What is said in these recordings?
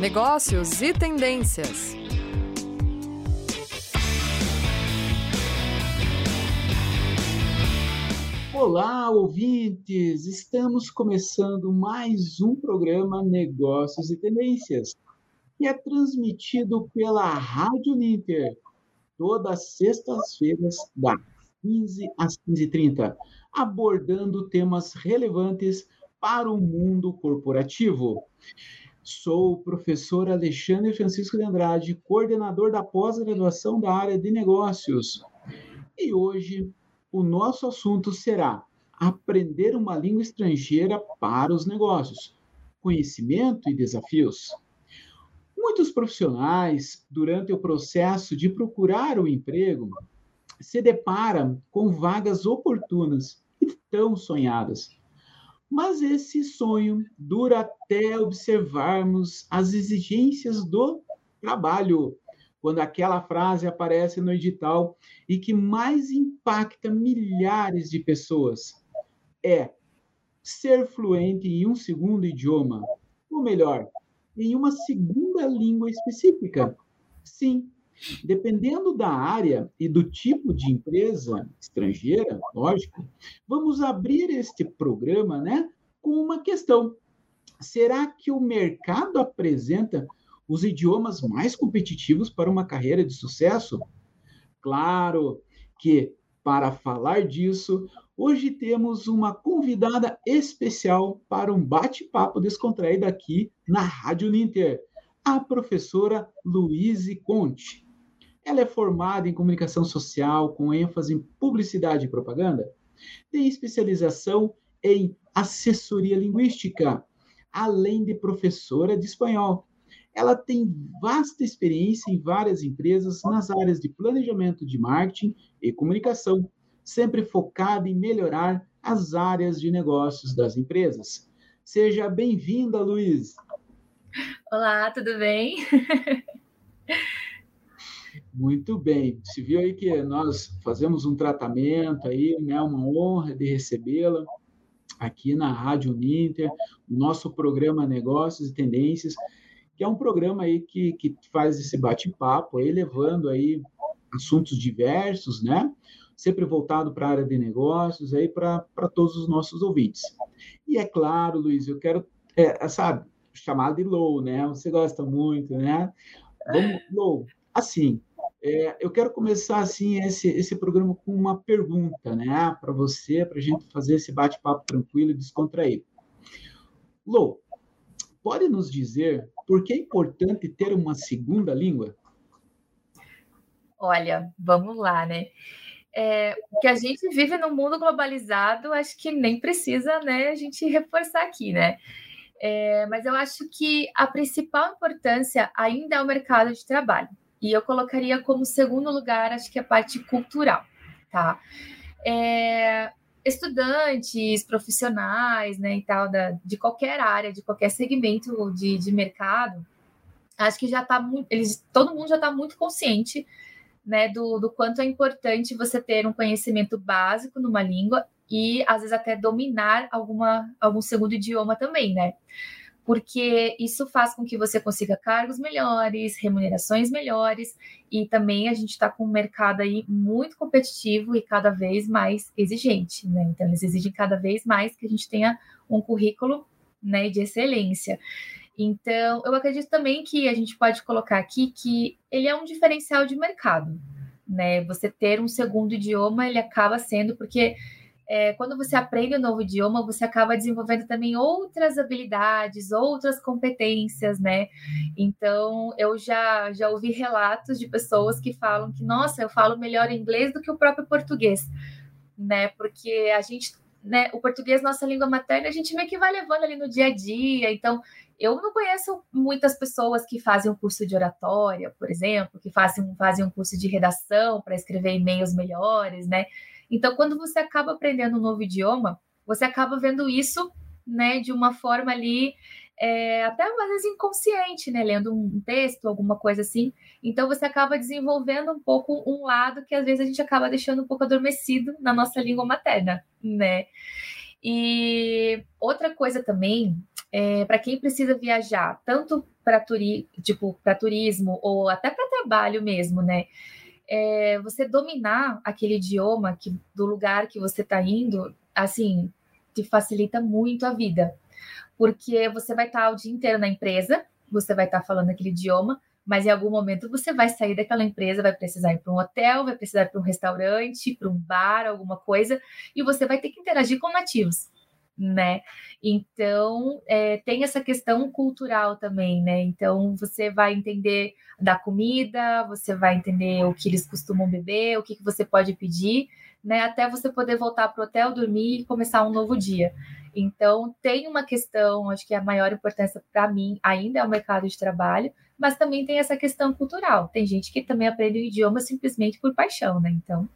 negócios e tendências. Olá, ouvintes! Estamos começando mais um programa Negócios e Tendências, que é transmitido pela Rádio Ninter, todas as sextas-feiras, das 15 às 15h30, abordando temas relevantes para o mundo corporativo. Sou o professor Alexandre Francisco de Andrade, coordenador da pós-graduação da área de negócios. E hoje o nosso assunto será aprender uma língua estrangeira para os negócios, conhecimento e desafios. Muitos profissionais, durante o processo de procurar o emprego, se deparam com vagas oportunas e tão sonhadas, mas esse sonho dura até observarmos as exigências do trabalho, quando aquela frase aparece no edital e que mais impacta milhares de pessoas é ser fluente em um segundo idioma, ou melhor, em uma segunda língua específica. Sim, Dependendo da área e do tipo de empresa estrangeira, lógico, vamos abrir este programa né, com uma questão. Será que o mercado apresenta os idiomas mais competitivos para uma carreira de sucesso? Claro que, para falar disso, hoje temos uma convidada especial para um bate-papo descontraído aqui na Rádio Ninter, a professora Luíse Conte. Ela é formada em comunicação social, com ênfase em publicidade e propaganda. Tem especialização em assessoria linguística, além de professora de espanhol. Ela tem vasta experiência em várias empresas nas áreas de planejamento de marketing e comunicação, sempre focada em melhorar as áreas de negócios das empresas. Seja bem-vinda, Luiz. Olá, tudo bem? Muito bem. Se viu aí que nós fazemos um tratamento aí, né? Uma honra de recebê-la aqui na Rádio Uninter, o nosso programa Negócios e Tendências, que é um programa aí que, que faz esse bate-papo aí, levando aí assuntos diversos, né? Sempre voltado para a área de negócios aí para todos os nossos ouvintes. E é claro, Luiz, eu quero, é, sabe, chamar de Low, né? Você gosta muito, né? Vamos, Low, assim, é, eu quero começar assim esse, esse programa com uma pergunta, né, para você, para a gente fazer esse bate-papo tranquilo e descontraído. Lou, pode nos dizer por que é importante ter uma segunda língua? Olha, vamos lá, né? É, que a gente vive num mundo globalizado, acho que nem precisa, né, a gente reforçar aqui, né? É, mas eu acho que a principal importância ainda é o mercado de trabalho. E eu colocaria como segundo lugar, acho que a parte cultural, tá? É, estudantes, profissionais, né, e tal, da, de qualquer área, de qualquer segmento de, de mercado, acho que já está muito, eles, todo mundo já está muito consciente, né, do, do quanto é importante você ter um conhecimento básico numa língua e às vezes até dominar alguma, algum segundo idioma também, né? Porque isso faz com que você consiga cargos melhores, remunerações melhores, e também a gente está com um mercado aí muito competitivo e cada vez mais exigente, né? Então, eles exigem cada vez mais que a gente tenha um currículo né, de excelência. Então, eu acredito também que a gente pode colocar aqui que ele é um diferencial de mercado, né? Você ter um segundo idioma, ele acaba sendo, porque é, quando você aprende um novo idioma, você acaba desenvolvendo também outras habilidades, outras competências, né? Então, eu já, já ouvi relatos de pessoas que falam que, nossa, eu falo melhor inglês do que o próprio português, né? Porque a gente, né, o português, nossa língua materna, a gente meio que vai levando ali no dia a dia, então. Eu não conheço muitas pessoas que fazem um curso de oratória, por exemplo, que fazem, fazem um curso de redação para escrever e-mails melhores, né? Então, quando você acaba aprendendo um novo idioma, você acaba vendo isso, né, de uma forma ali, é, até às vezes inconsciente, né, lendo um texto, alguma coisa assim. Então, você acaba desenvolvendo um pouco um lado que às vezes a gente acaba deixando um pouco adormecido na nossa língua materna, né. E outra coisa também é, para quem precisa viajar, tanto para turi tipo, turismo ou até para trabalho mesmo, né? É, você dominar aquele idioma que, do lugar que você está indo, assim, te facilita muito a vida. Porque você vai estar tá o dia inteiro na empresa, você vai estar tá falando aquele idioma, mas em algum momento você vai sair daquela empresa, vai precisar ir para um hotel, vai precisar ir para um restaurante, para um bar, alguma coisa, e você vai ter que interagir com nativos né? Então, é, tem essa questão cultural também, né? Então, você vai entender da comida, você vai entender o que eles costumam beber, o que, que você pode pedir, né? Até você poder voltar para o hotel, dormir e começar um novo dia. Então, tem uma questão, acho que a maior importância para mim ainda é o mercado de trabalho, mas também tem essa questão cultural. Tem gente que também aprende o idioma simplesmente por paixão, né? Então,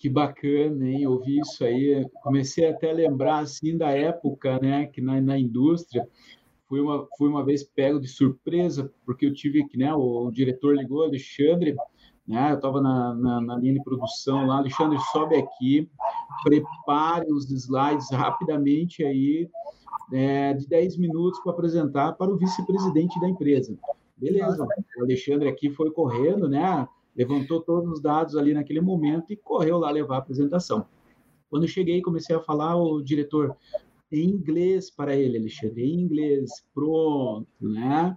que bacana, hein? Ouvir isso aí. Comecei até a lembrar assim da época, né, que na, na indústria fui uma fui uma vez pego de surpresa porque eu tive que, né, o, o diretor ligou, Alexandre, né? Eu estava na, na, na, linha de produção lá, Alexandre sobe aqui, prepare os slides rapidamente aí é, de 10 minutos para apresentar para o vice-presidente da empresa. Beleza, o Alexandre aqui foi correndo, né? Levantou todos os dados ali naquele momento e correu lá levar a apresentação. Quando eu cheguei, comecei a falar, o diretor, em inglês para ele, Alexandre, em inglês, pronto, né?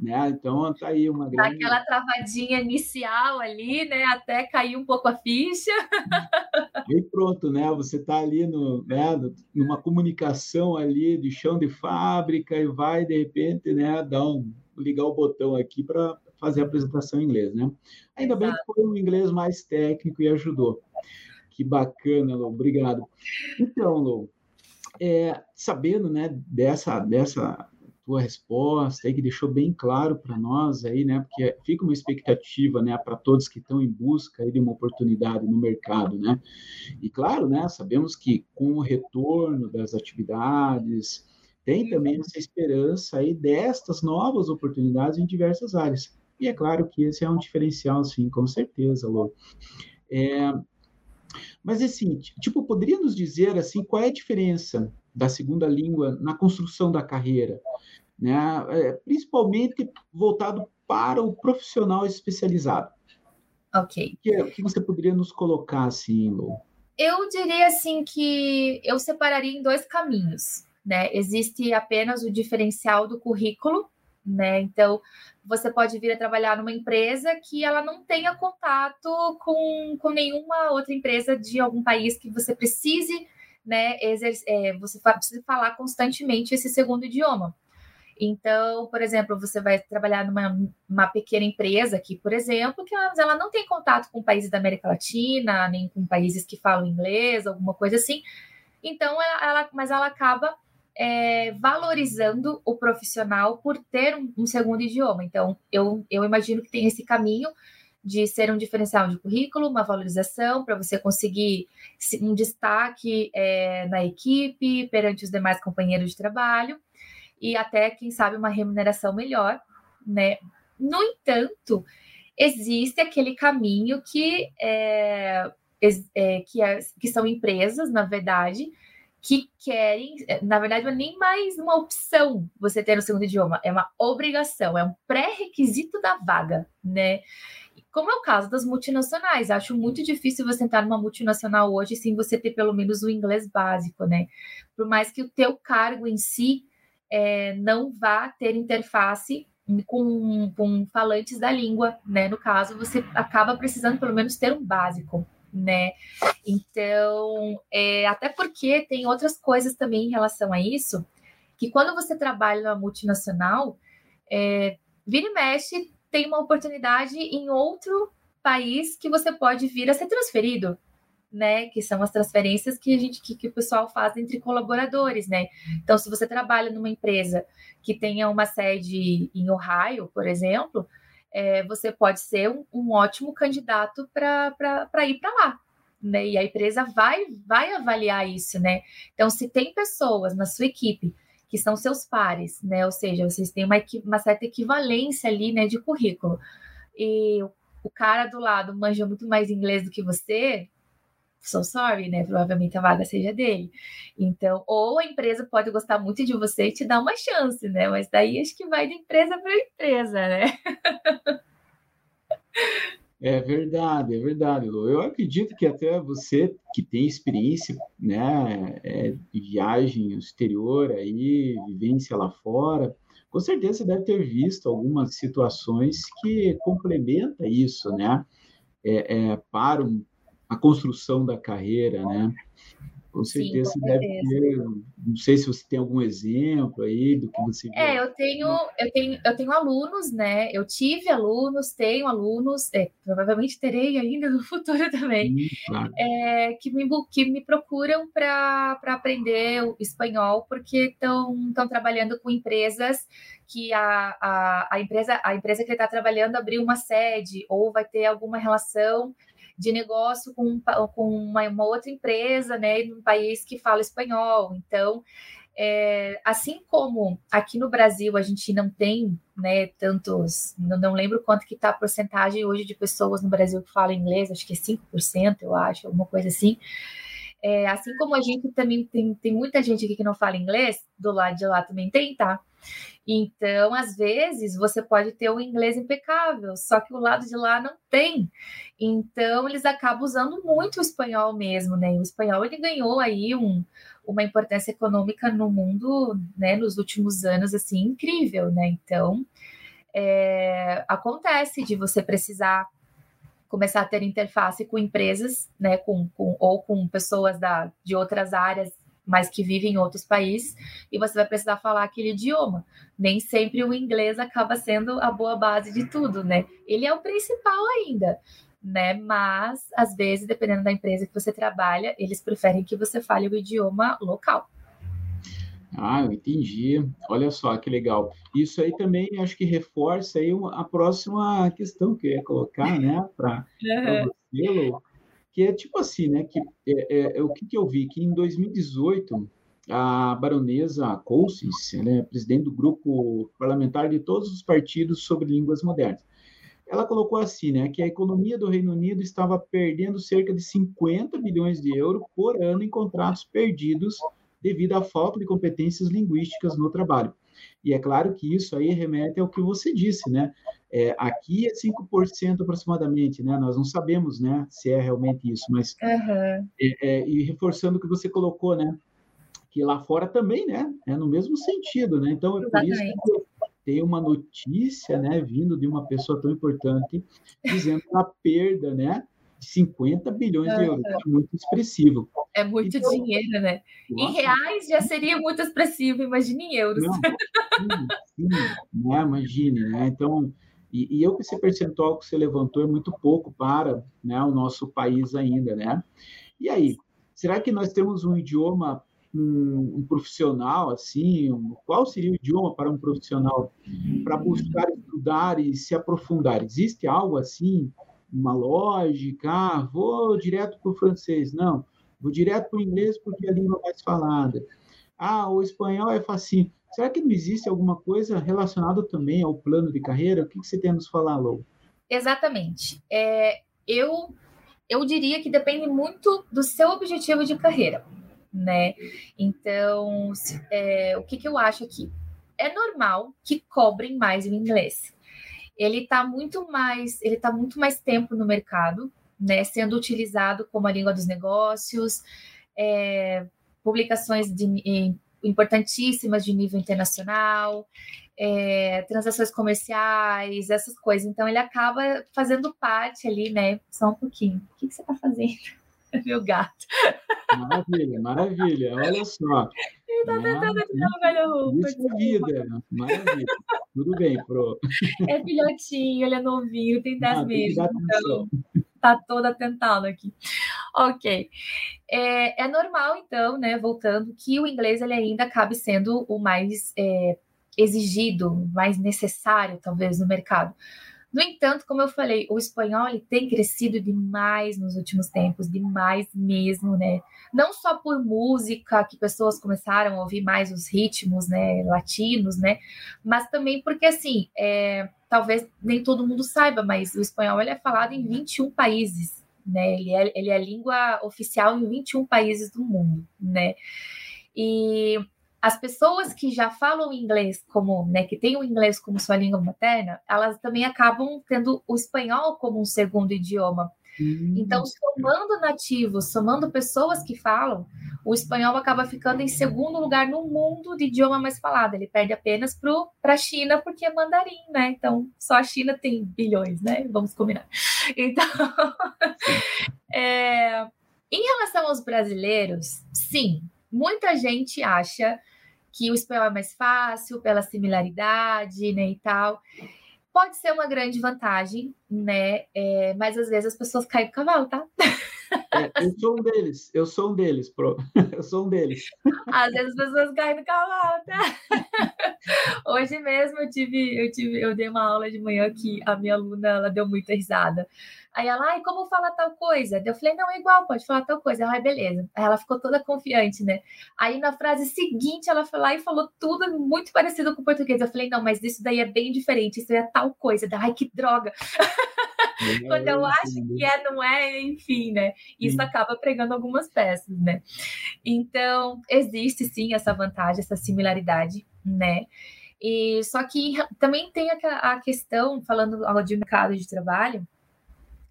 né? Então, tá aí uma grande... Aquela travadinha inicial ali, né? Até cair um pouco a ficha. E pronto, né? Você tá ali no, né? numa comunicação ali de chão de fábrica e vai, de repente, né? Dar um, ligar o botão aqui para fazer a apresentação em inglês, né? Ainda bem que foi um inglês mais técnico e ajudou. Que bacana, Lou, obrigado. Então, Lou, é, sabendo, né, dessa, dessa tua resposta aí, que deixou bem claro para nós aí, né, porque fica uma expectativa, né, para todos que estão em busca de uma oportunidade no mercado, né, e claro, né, sabemos que com o retorno das atividades, tem também essa esperança aí destas novas oportunidades em diversas áreas. E é claro que esse é um diferencial, sim, com certeza, Lô. É, mas assim, tipo, poderia nos dizer assim qual é a diferença da segunda língua na construção da carreira, né? É, principalmente voltado para o profissional especializado. Ok. O que, o que você poderia nos colocar assim, Lô? Eu diria assim que eu separaria em dois caminhos, né? Existe apenas o diferencial do currículo, né? Então, você pode vir a trabalhar numa empresa que ela não tenha contato com, com nenhuma outra empresa de algum país que você precise, né, é, você precisa falar constantemente esse segundo idioma. Então, por exemplo, você vai trabalhar numa uma pequena empresa aqui, por exemplo, que ela, ela não tem contato com países da América Latina, nem com países que falam inglês, alguma coisa assim. Então, ela, ela mas ela acaba é, valorizando o profissional por ter um, um, segundo idioma. Então, eu, eu imagino que tem esse caminho de ser um diferencial de currículo, uma valorização para você conseguir um destaque é, na equipe, perante os demais companheiros de trabalho e até, quem sabe, uma remuneração melhor, né? No entanto, existe aquele caminho que, é, é, que, é, que são empresas, na verdade, que querem, eh, na verdade, não é nem mais uma opção você ter o segundo idioma, é uma obrigação, é um pré-requisito da vaga, né? Como é o caso das multinacionais, acho muito difícil você entrar numa multinacional hoje sem você ter pelo menos o inglês básico, né? Por mais que o teu cargo em si é, não vá ter interface com, com falantes da língua, né? No caso, você acaba precisando pelo menos ter um básico, né? Então, é, até porque tem outras coisas também em relação a isso, que quando você trabalha numa multinacional, é, vira e mexe, tem uma oportunidade em outro país que você pode vir a ser transferido, né? Que são as transferências que a gente que, que, o pessoal faz entre colaboradores, né? Então, se você trabalha numa empresa que tenha uma sede em Ohio, por exemplo, é, você pode ser um, um ótimo candidato para ir para lá. Né? E a empresa vai, vai avaliar isso, né? Então, se tem pessoas na sua equipe que são seus pares, né? Ou seja, vocês têm uma, uma certa equivalência ali, né, de currículo. E o cara do lado manja muito mais inglês do que você, so sorry, né? Provavelmente a vaga seja dele. Então, ou a empresa pode gostar muito de você e te dar uma chance, né? Mas daí acho que vai de empresa para empresa, né? É verdade, é verdade, Lu. Eu acredito que até você que tem experiência, né, é, viagem exterior aí, vivência lá fora, com certeza você deve ter visto algumas situações que complementa isso, né, é, é, para um, a construção da carreira, né? Com certeza Sim, com deve ter. Não sei se você tem algum exemplo aí do que você. É, eu tenho, eu tenho, eu tenho alunos, né? Eu tive alunos, tenho alunos, é, provavelmente terei ainda no futuro também, Sim, claro. é, que, me, que me procuram para aprender o espanhol, porque estão trabalhando com empresas que a, a, a, empresa, a empresa que ele está trabalhando abriu uma sede ou vai ter alguma relação de negócio com, com uma, uma outra empresa, né, num país que fala espanhol. Então, é, assim como aqui no Brasil a gente não tem né, tantos, não, não lembro quanto que está a porcentagem hoje de pessoas no Brasil que falam inglês, acho que é 5%, eu acho, alguma coisa assim. É, assim como a gente também tem, tem muita gente aqui que não fala inglês, do lado de lá também tem, tá? Então, às vezes, você pode ter um inglês impecável, só que o lado de lá não tem. Então, eles acabam usando muito o espanhol mesmo, né? o espanhol, ele ganhou aí um, uma importância econômica no mundo, né, nos últimos anos, assim, incrível, né? Então, é, acontece de você precisar começar a ter interface com empresas, né, com, com ou com pessoas da, de outras áreas mas que vive em outros países, e você vai precisar falar aquele idioma. Nem sempre o inglês acaba sendo a boa base de tudo, né? Ele é o principal ainda, né? Mas, às vezes, dependendo da empresa que você trabalha, eles preferem que você fale o idioma local. Ah, eu entendi. Olha só que legal. Isso aí também acho que reforça aí a próxima questão que eu ia colocar, né, para uhum. você, Lu que é tipo assim, né? Que é, é, é o que, que, eu vi que em 2018 a baronesa Cousins, ela é presidente do grupo parlamentar de todos os partidos sobre línguas modernas. Ela colocou assim, né, que a economia do Reino Unido estava perdendo cerca de 50 bilhões de euros por ano em contratos perdidos devido à falta de competências linguísticas no trabalho. E é claro que isso aí remete ao que você disse, né? É, aqui é 5% aproximadamente, né? Nós não sabemos, né, se é realmente isso, mas uhum. é, é, e reforçando o que você colocou, né, que lá fora também, né, é no mesmo sentido, né? Então é por isso que tem uma notícia, né, vindo de uma pessoa tão importante dizendo a perda, né, 50 bilhões de euros, é muito expressivo. É muito então, dinheiro, né? Nossa, em reais já seria muito expressivo, imagine em euros. Não, sim, sim, né? imagine, né? Então, e, e eu que esse percentual que você levantou é muito pouco para né, o nosso país ainda, né? E aí, será que nós temos um idioma um, um, profissional assim? Qual seria o idioma para um profissional para buscar estudar e se aprofundar? Existe algo assim uma lógica, ah, vou direto para o francês. Não, vou direto para o inglês porque é a língua mais falada. Ah, o espanhol é facinho. Será que não existe alguma coisa relacionada também ao plano de carreira? O que, você tem a nos falar, Lou? Exatamente. É, eu, eu diria que depende muito do seu objetivo de carreira, né? Então, é, o que, que eu acho aqui? É normal que cobrem mais o inglês ele está muito mais, ele está muito mais tempo no mercado, né, sendo utilizado como a língua dos negócios, é, publicações de, importantíssimas de nível internacional, é, transações comerciais, essas coisas. Então ele acaba fazendo parte ali, né? Só um pouquinho. O que, que você está fazendo? Meu gato. Maravilha, maravilha. Olha só. Ele tá tentando tirar o guarda-roupa. Isso é vida. Maravilha. Tudo bem, Pro. É filhotinho, ele é novinho, tem 10 ah, meses. Então, tá toda tentada aqui. Ok. É, é, normal, então, né, voltando, que o inglês ele ainda acabe sendo o mais é, exigido, mais necessário, talvez, no mercado. No entanto, como eu falei, o espanhol tem crescido demais nos últimos tempos, demais mesmo, né? Não só por música, que pessoas começaram a ouvir mais os ritmos, né, latinos, né? Mas também porque, assim, é, talvez nem todo mundo saiba, mas o espanhol ele é falado em 21 países, né? Ele é, ele é língua oficial em 21 países do mundo, né? E as pessoas que já falam inglês como, né, que têm o inglês como sua língua materna, elas também acabam tendo o espanhol como um segundo idioma. Hum. Então, somando nativos, somando pessoas que falam, o espanhol acaba ficando em segundo lugar no mundo de idioma mais falado. Ele perde apenas para a China, porque é mandarim, né? Então, só a China tem bilhões, né? Vamos combinar. Então, é, em relação aos brasileiros, sim, muita gente acha que o espanhol é mais fácil pela similaridade, né, e tal. Pode ser uma grande vantagem, né? É, mas às vezes as pessoas caem do cavalo, tá? É, eu sou um deles, eu sou um deles, pro. Eu sou um deles. Às vezes as pessoas caem do cavalo, tá? Hoje mesmo eu tive, eu tive, eu dei uma aula de manhã que a minha aluna ela deu muita risada Aí ela, ai, como fala tal coisa? Eu falei, não, é igual, pode falar tal coisa. Ai, beleza. Aí ela ficou toda confiante, né? Aí na frase seguinte, ela foi lá e falou tudo muito parecido com o português. Eu falei, não, mas isso daí é bem diferente, isso é tal coisa. Ai, que droga. Quando eu acho que é, não é, enfim, né? Isso acaba pregando algumas peças, né? Então, existe sim essa vantagem, essa similaridade, né? E só que também tem a, a questão, falando de mercado de trabalho,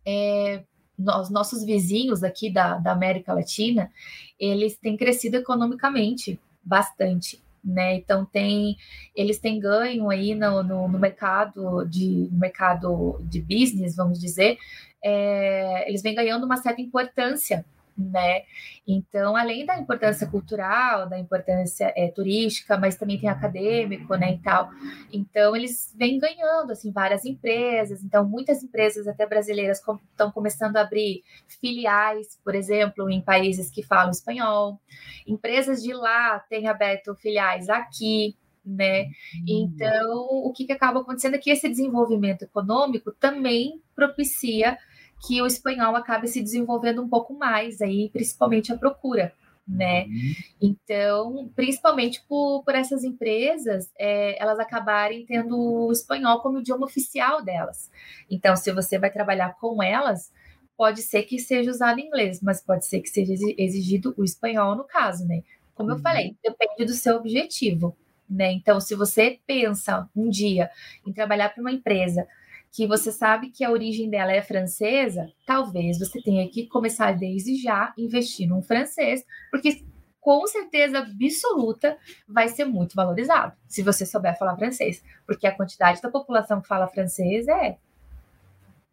é, os nossos vizinhos aqui da, da América Latina, eles têm crescido economicamente bastante, né? Então tem, eles têm ganho aí no, no, no mercado de no mercado de business, vamos dizer, é, eles vêm ganhando uma certa importância né? Então, além da importância cultural, da importância é, turística, mas também tem acadêmico, né, e tal. Então, eles vêm ganhando, assim, várias empresas. Então, muitas empresas, até brasileiras, estão começando a abrir filiais, por exemplo, em países que falam espanhol. Empresas de lá têm aberto filiais aqui, né? Então, o que, que acaba acontecendo é que esse desenvolvimento econômico também propicia que o espanhol acabe se desenvolvendo um pouco mais, aí principalmente a procura. Né? Uhum. Então, principalmente por, por essas empresas, é, elas acabarem tendo o espanhol como idioma oficial delas. Então, se você vai trabalhar com elas, pode ser que seja usado inglês, mas pode ser que seja exigido o espanhol no caso, né? Como uhum. eu falei, depende do seu objetivo, né? Então, se você pensa um dia em trabalhar para uma empresa que você sabe que a origem dela é francesa, talvez você tenha que começar desde já investir num francês, porque com certeza absoluta vai ser muito valorizado se você souber falar francês, porque a quantidade da população que fala francês é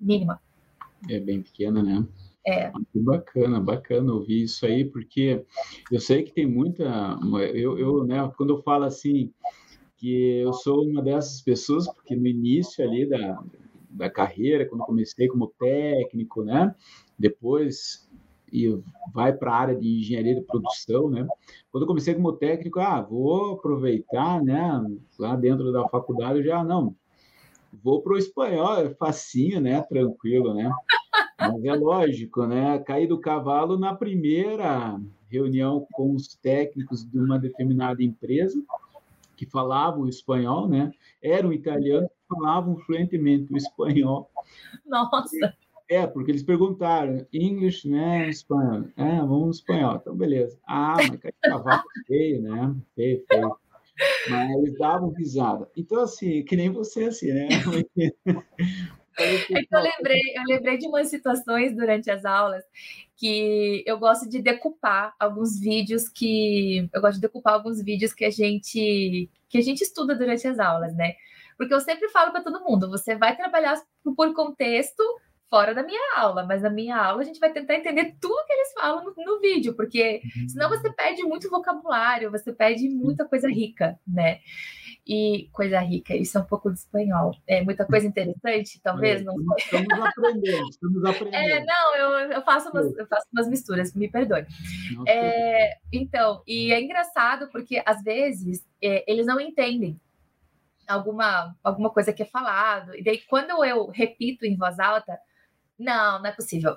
mínima. É bem pequena, né? É. Ah, que bacana, bacana ouvir isso aí, porque eu sei que tem muita. Eu, eu né, quando eu falo assim, que eu sou uma dessas pessoas, porque no início ali da, da carreira, quando comecei como técnico, né? Depois e vai para a área de engenharia de produção, né? Quando eu comecei como técnico, ah, vou aproveitar, né? Lá dentro da faculdade, já não, vou para o espanhol, é facinho, né? Tranquilo, né? Mas é lógico, né? Caí do cavalo na primeira reunião com os técnicos de uma determinada empresa que falavam espanhol, né? Eram italianos falavam fluentemente o espanhol. Nossa! É, porque eles perguntaram, English, né, espanhol. É, vamos no espanhol. Então, beleza. Ah, mas cavalo feio, né? Feio, feio. Mas eles davam risada. Então, assim, que nem você, assim, né? É que eu lembrei, eu lembrei de umas situações durante as aulas que eu gosto de decupar alguns vídeos que eu gosto de decupar alguns vídeos que a gente que a gente estuda durante as aulas, né? Porque eu sempre falo para todo mundo, você vai trabalhar por contexto fora da minha aula, mas na minha aula a gente vai tentar entender tudo que eles falam no, no vídeo, porque uhum. senão você perde muito vocabulário, você perde muita coisa rica, né? E coisa rica, isso é um pouco de espanhol. É muita coisa interessante, talvez. É, não estamos aprendendo, estamos aprendendo. É, não, eu, eu, faço umas, eu faço umas misturas, me perdoe. É, então, e é engraçado porque às vezes é, eles não entendem alguma, alguma coisa que é falado. E daí, quando eu repito em voz alta, não, não é possível.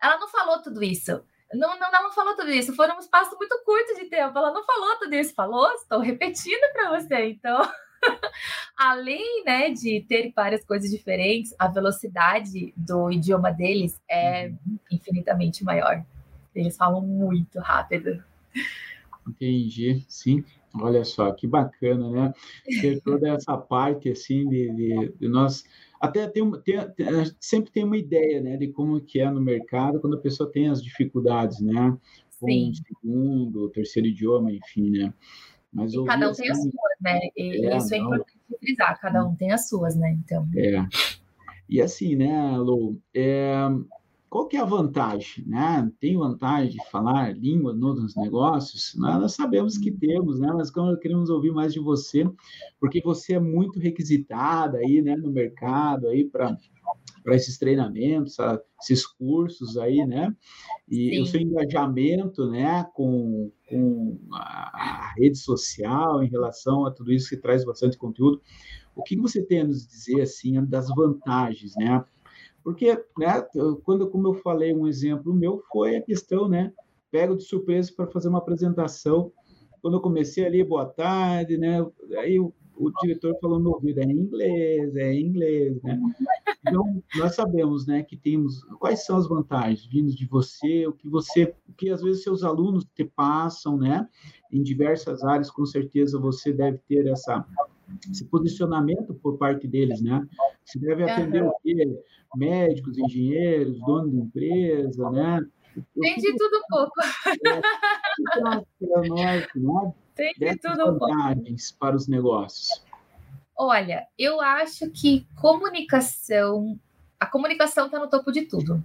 Ela não falou tudo isso. Não, não, ela não falou tudo isso. Foram um espaço muito curto de tempo. Ela não falou tudo isso. Falou? Estou repetindo para você. Então, além né, de ter várias coisas diferentes, a velocidade do idioma deles é uhum. infinitamente maior. Eles falam muito rápido. Entendi, sim. Olha só, que bacana, né? Ter toda essa parte, assim, de, de, de nós... Até tem, tem, sempre tem uma ideia, né, de como que é no mercado quando a pessoa tem as dificuldades, né? Com Sim. segundo, terceiro idioma, enfim, né? Mas e cada um assim, tem as suas, né? E é, isso é importante frisar, cada um tem as suas, né? Então. É. E assim, né, Lu, é, qual que é a vantagem? Né? Tem vantagem de falar língua nos negócios? Nós sabemos que temos, né? mas queremos ouvir mais de você, porque você é muito requisitada aí, né, no mercado aí para para esses treinamentos, esses cursos aí, né? E Sim. o seu engajamento, né, com, com a, rede social em relação a tudo isso que traz bastante conteúdo. O que você tem a nos dizer, assim, das vantagens, né? Porque, né, quando, como eu falei, um exemplo meu foi a questão, né, pego de surpresa para fazer uma apresentação. Quando eu comecei ali, boa tarde, né, aí o, o diretor falou no ouvido, é em inglês, é em inglês, né? Então, nós sabemos, né, que temos quais são as vantagens vindas de você, o que você, o que às vezes seus alunos te passam, né, em diversas áreas, com certeza você deve ter essa esse posicionamento por parte deles, né? Você deve atender uhum. o quê? Médicos, engenheiros, dono de empresa, né? Tem de tudo um pouco. É, norte, né? Tem de tudo um pouco. para os negócios. Olha, eu acho que comunicação, a comunicação está no topo de tudo,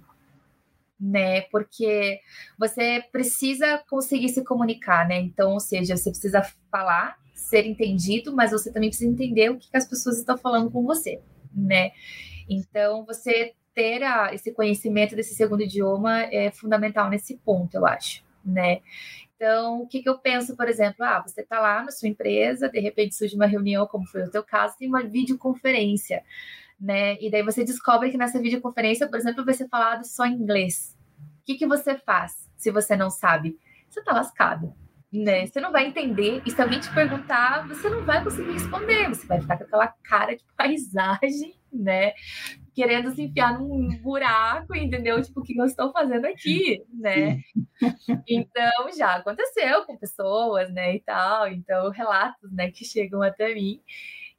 né? Porque você precisa conseguir se comunicar, né? Então, ou seja, você precisa falar, ser entendido, mas você também precisa entender o que as pessoas estão falando com você, né? Então, você ter a, esse conhecimento desse segundo idioma é fundamental nesse ponto, eu acho, né? Então, o que, que eu penso, por exemplo, ah, você está lá na sua empresa, de repente surge uma reunião, como foi o teu caso, tem uma videoconferência, né? E daí você descobre que nessa videoconferência, por exemplo, vai ser falado só inglês. O que, que você faz se você não sabe? Você está lascado, né? Você não vai entender, e se alguém te perguntar, você não vai conseguir responder, você vai ficar com aquela cara de paisagem, né? Querendo se enfiar num buraco, entendeu? Tipo, o que eu estou fazendo aqui, né? Então, já aconteceu com pessoas, né, e tal, então, relatos, né, que chegam até mim.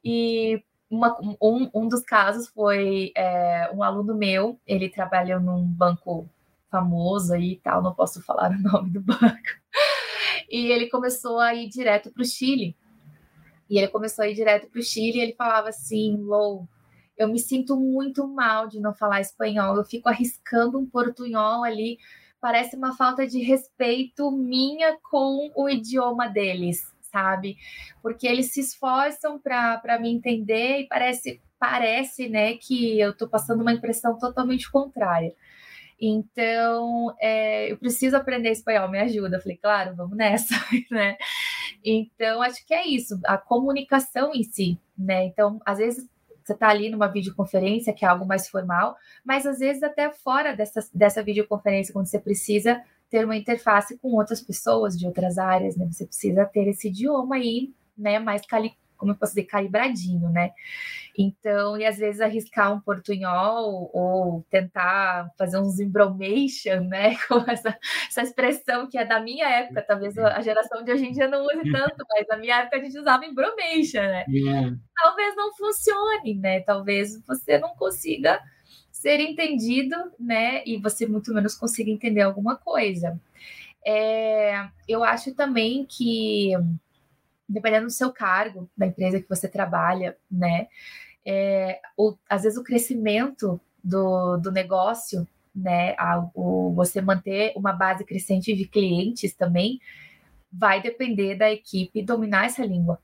E uma, um, um dos casos foi é, um aluno meu, ele trabalhou num banco famoso aí e tal, não posso falar o nome do banco e ele começou a ir direto para o Chile. E ele começou a ir direto para o Chile e ele falava assim, Lou, eu me sinto muito mal de não falar espanhol, eu fico arriscando um portunhol ali, parece uma falta de respeito minha com o idioma deles, sabe? Porque eles se esforçam para me entender e parece, parece né, que eu estou passando uma impressão totalmente contrária. Então, é, eu preciso aprender espanhol, me ajuda. Eu falei, claro, vamos nessa, né? Então, acho que é isso, a comunicação em si, né? Então, às vezes você está ali numa videoconferência, que é algo mais formal, mas às vezes até fora dessa, dessa videoconferência, quando você precisa ter uma interface com outras pessoas de outras áreas, né? Você precisa ter esse idioma aí, né, mais cali como eu posso dizer, calibradinho, né? Então, e às vezes arriscar um portunhol ou tentar fazer um embromation, né? Com essa, essa expressão que é da minha época, talvez a geração de hoje em dia não use tanto, mas na minha época a gente usava embromation, né? Yeah. É. Talvez não funcione, né? Talvez você não consiga ser entendido, né? E você muito menos consiga entender alguma coisa. É, eu acho também que dependendo do seu cargo, da empresa que você trabalha, né? É, o, às vezes o crescimento do, do negócio, né? A, o, você manter uma base crescente de clientes também vai depender da equipe dominar essa língua,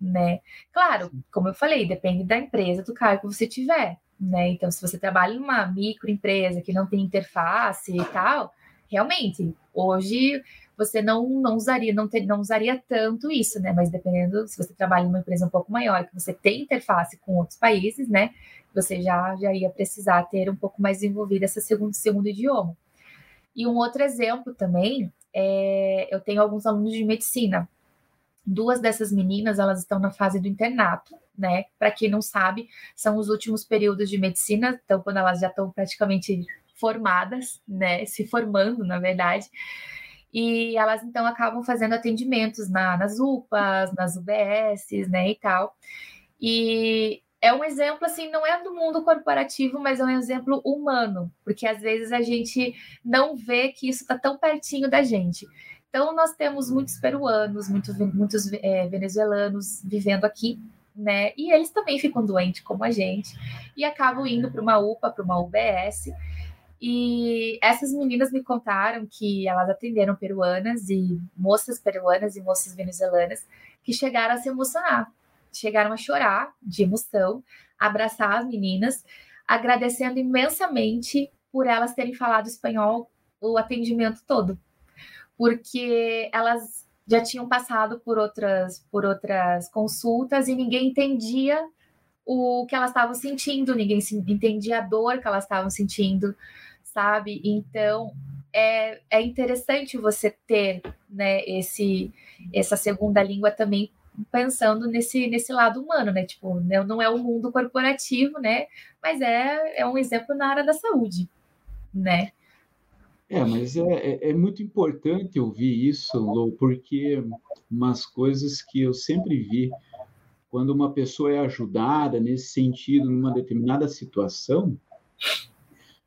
né? Claro, como eu falei, depende da empresa, do cargo que você tiver, né? Então, se você trabalha numa microempresa que não tem interface e tal, realmente, hoje você não, não usaria, não, ter, não usaria tanto isso, né? Mas dependendo, se você trabalha em uma empresa um pouco maior, que você tem interface com outros países, né? Você já, já ia precisar ter um pouco mais desenvolvido esse segundo, segundo idioma. E um outro exemplo também, é, eu tenho alguns alunos de medicina. Duas dessas meninas, elas estão na fase do internato, né? Para quem não sabe, são os últimos períodos de medicina, então quando elas já estão praticamente formadas, né? Se formando, na verdade. E elas então acabam fazendo atendimentos na, nas UPAs, nas UBSs, né, e tal. E é um exemplo assim, não é do mundo corporativo, mas é um exemplo humano, porque às vezes a gente não vê que isso está tão pertinho da gente. Então nós temos muitos peruanos, muitos, muitos é, venezuelanos vivendo aqui, né? E eles também ficam doentes como a gente e acabam indo para uma UPA, para uma UBS. E essas meninas me contaram que elas atenderam peruanas e moças peruanas e moças venezuelanas que chegaram a se emocionar, chegaram a chorar de emoção, abraçar as meninas, agradecendo imensamente por elas terem falado espanhol o atendimento todo, porque elas já tinham passado por outras por outras consultas e ninguém entendia o que elas estavam sentindo, ninguém entendia a dor que elas estavam sentindo, sabe? Então é, é interessante você ter né, esse, essa segunda língua também pensando nesse, nesse lado humano, né? Tipo, né, não é o um mundo corporativo, né? Mas é, é um exemplo na área da saúde, né? É, mas é, é, é muito importante ouvir isso, Lou, porque umas coisas que eu sempre vi, quando uma pessoa é ajudada nesse sentido, numa determinada situação,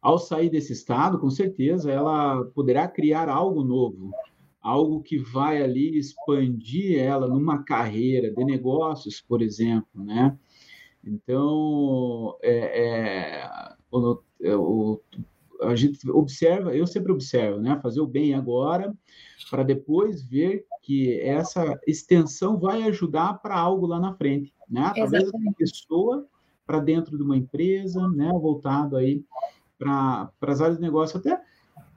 ao sair desse estado, com certeza, ela poderá criar algo novo, algo que vai ali expandir ela numa carreira de negócios, por exemplo, né? Então, é, é, o, o, a gente observa, eu sempre observo, né? Fazer o bem agora, para depois ver que essa extensão vai ajudar para algo lá na frente, né? Através da pessoa para dentro de uma empresa, né? Voltado aí para as áreas de negócio, até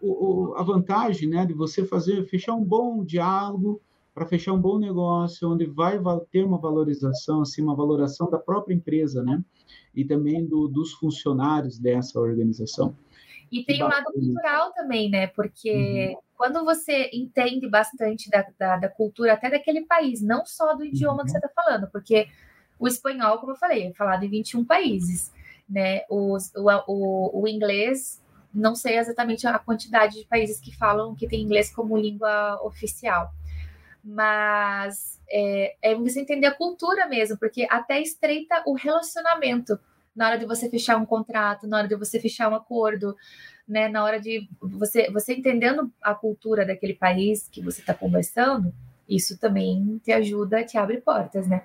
o, o, a vantagem né, de você fazer, fechar um bom diálogo para fechar um bom negócio, onde vai ter uma valorização, assim, uma valoração da própria empresa, né? E também do, dos funcionários dessa organização. E tem um lado cultural também, né? Porque uhum. quando você entende bastante da, da, da, cultura, até daquele país, não só do idioma uhum. que você está falando, porque o espanhol, como eu falei, é falado em 21 países né? o, o, o inglês, não sei exatamente a quantidade de países que falam que tem inglês como língua oficial, mas é, é você entender a cultura mesmo, porque até estreita o relacionamento na hora de você fechar um contrato, na hora de você fechar um acordo, né? Na hora de você, você entendendo a cultura daquele país que você está conversando, isso também te ajuda, te abre portas, né?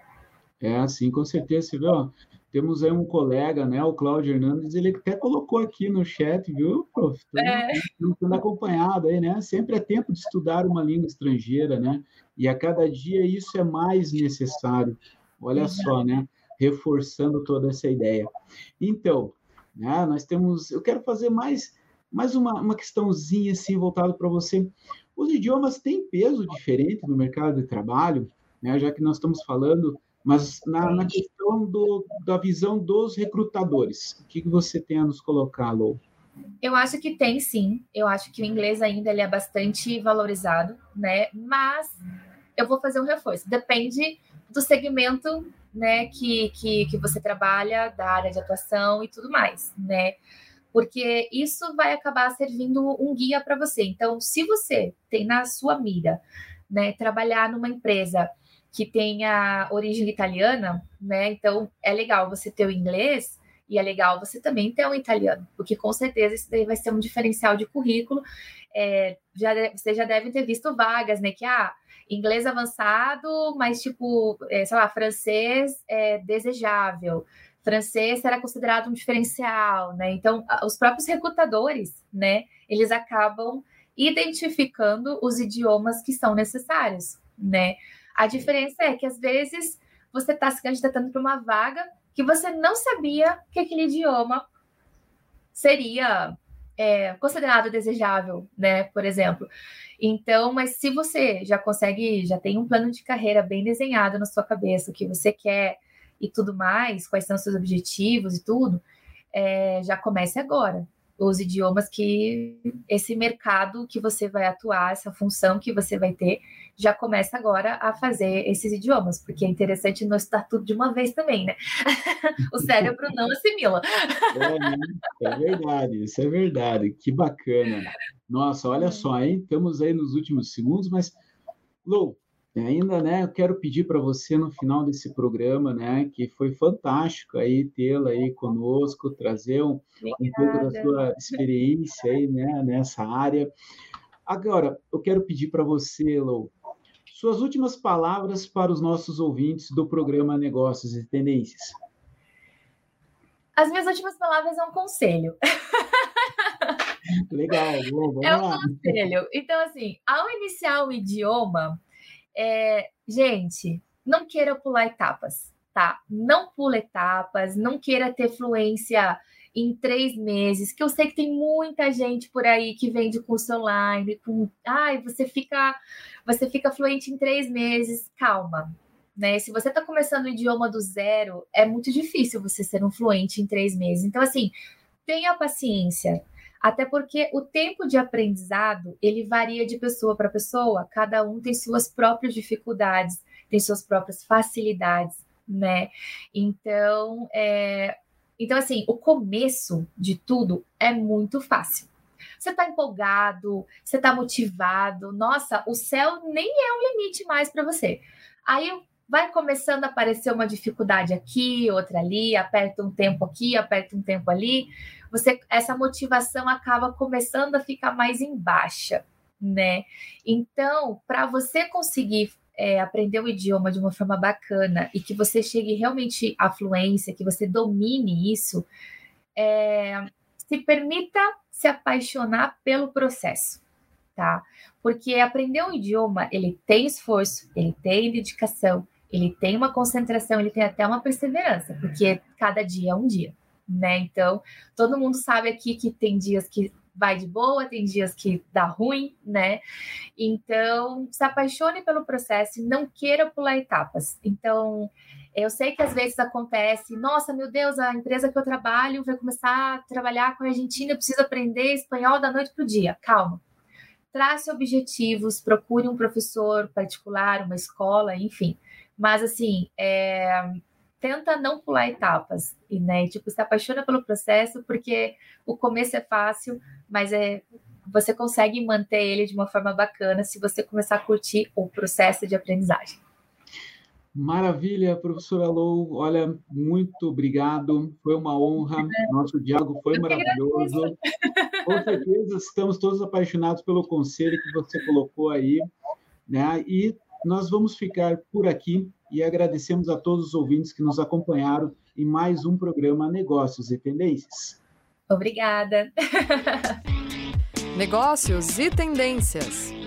É, assim, com certeza, você viu? Temos aí um colega, né, o Cláudio Hernandes, ele até colocou aqui no chat, viu, prof? Estamos é. acompanhado aí, né? Sempre é tempo de estudar uma língua estrangeira, né? E a cada dia isso é mais necessário. Olha só, né? Reforçando toda essa ideia. Então, né, nós temos. Eu quero fazer mais, mais uma, uma questãozinha assim, voltado para você. Os idiomas têm peso diferente no mercado de trabalho, né? Já que nós estamos falando mas na, na questão do, da visão dos recrutadores, o que, que você tem a nos colocar, Lou? Eu acho que tem sim. Eu acho que o inglês ainda ele é bastante valorizado, né? Mas eu vou fazer um reforço. Depende do segmento, né, que, que, que você trabalha, da área de atuação e tudo mais, né? Porque isso vai acabar servindo um guia para você. Então, se você tem na sua mira, né, trabalhar numa empresa que tenha origem italiana, né? Então é legal você ter o inglês e é legal você também ter um italiano, porque com certeza isso daí vai ser um diferencial de currículo. É, já, você já deve ter visto vagas, né? Que ah, inglês avançado, mas tipo, é, sei lá, francês é desejável. Francês será considerado um diferencial, né? Então, os próprios recrutadores, né? Eles acabam identificando os idiomas que são necessários, né? A diferença é que às vezes você está se candidatando para uma vaga que você não sabia que aquele idioma seria é, considerado desejável, né? Por exemplo. Então, mas se você já consegue, já tem um plano de carreira bem desenhado na sua cabeça, o que você quer e tudo mais, quais são os seus objetivos e tudo, é, já comece agora. Os idiomas que esse mercado que você vai atuar, essa função que você vai ter, já começa agora a fazer esses idiomas, porque é interessante não estudar tudo de uma vez também, né? o cérebro não assimila. É, né? é verdade, isso é verdade. Que bacana. Nossa, olha só, hein? Estamos aí nos últimos segundos, mas Lou, ainda, né, eu quero pedir para você no final desse programa, né, que foi fantástico aí tê-la aí conosco, trazer um, um, pouco da sua experiência aí, né, nessa área. Agora, eu quero pedir para você, Lou, suas últimas palavras para os nossos ouvintes do programa Negócios e Tendências. As minhas últimas palavras é um conselho. Legal, vamos é um lá. conselho. Então, assim, ao iniciar o idioma, é, gente, não queira pular etapas, tá? Não pula etapas, não queira ter fluência em três meses, que eu sei que tem muita gente por aí que vende curso online, com ai, você fica, você fica fluente em três meses, calma. Né? Se você está começando o idioma do zero, é muito difícil você ser um fluente em três meses. Então, assim, tenha paciência. Até porque o tempo de aprendizado ele varia de pessoa para pessoa. Cada um tem suas próprias dificuldades, tem suas próprias facilidades, né? Então, é, então, assim, o começo de tudo é muito fácil. Você está empolgado, você está motivado, nossa, o céu nem é um limite mais para você. Aí vai começando a aparecer uma dificuldade aqui, outra ali, aperta um tempo aqui, aperta um tempo ali. Você, essa motivação acaba começando a ficar mais em baixa, né? Então, para você conseguir é, aprender o idioma de uma forma bacana e que você chegue realmente à fluência, que você domine isso, é, se permita se apaixonar pelo processo, tá? Porque aprender um idioma, ele tem esforço, ele tem dedicação, ele tem uma concentração, ele tem até uma perseverança, porque cada dia é um dia, né? Então, todo mundo sabe aqui que tem dias que vai de boa, tem dias que dá ruim, né? Então, se apaixone pelo processo e não queira pular etapas. Então, eu sei que às vezes acontece, nossa, meu Deus, a empresa que eu trabalho vai começar a trabalhar com a Argentina, eu preciso aprender espanhol da noite para o dia. Calma. Trace objetivos, procure um professor particular, uma escola, enfim. Mas assim, é, tenta não pular etapas e né, tipo, se apaixona pelo processo porque o começo é fácil, mas é você consegue manter ele de uma forma bacana se você começar a curtir o processo de aprendizagem. Maravilha, professora Lou. Olha, muito obrigado. Foi uma honra. Nosso diálogo foi Eu maravilhoso. Com certeza estamos todos apaixonados pelo conselho que você colocou aí, né? E nós vamos ficar por aqui e agradecemos a todos os ouvintes que nos acompanharam em mais um programa Negócios e Tendências. Obrigada. Negócios e Tendências.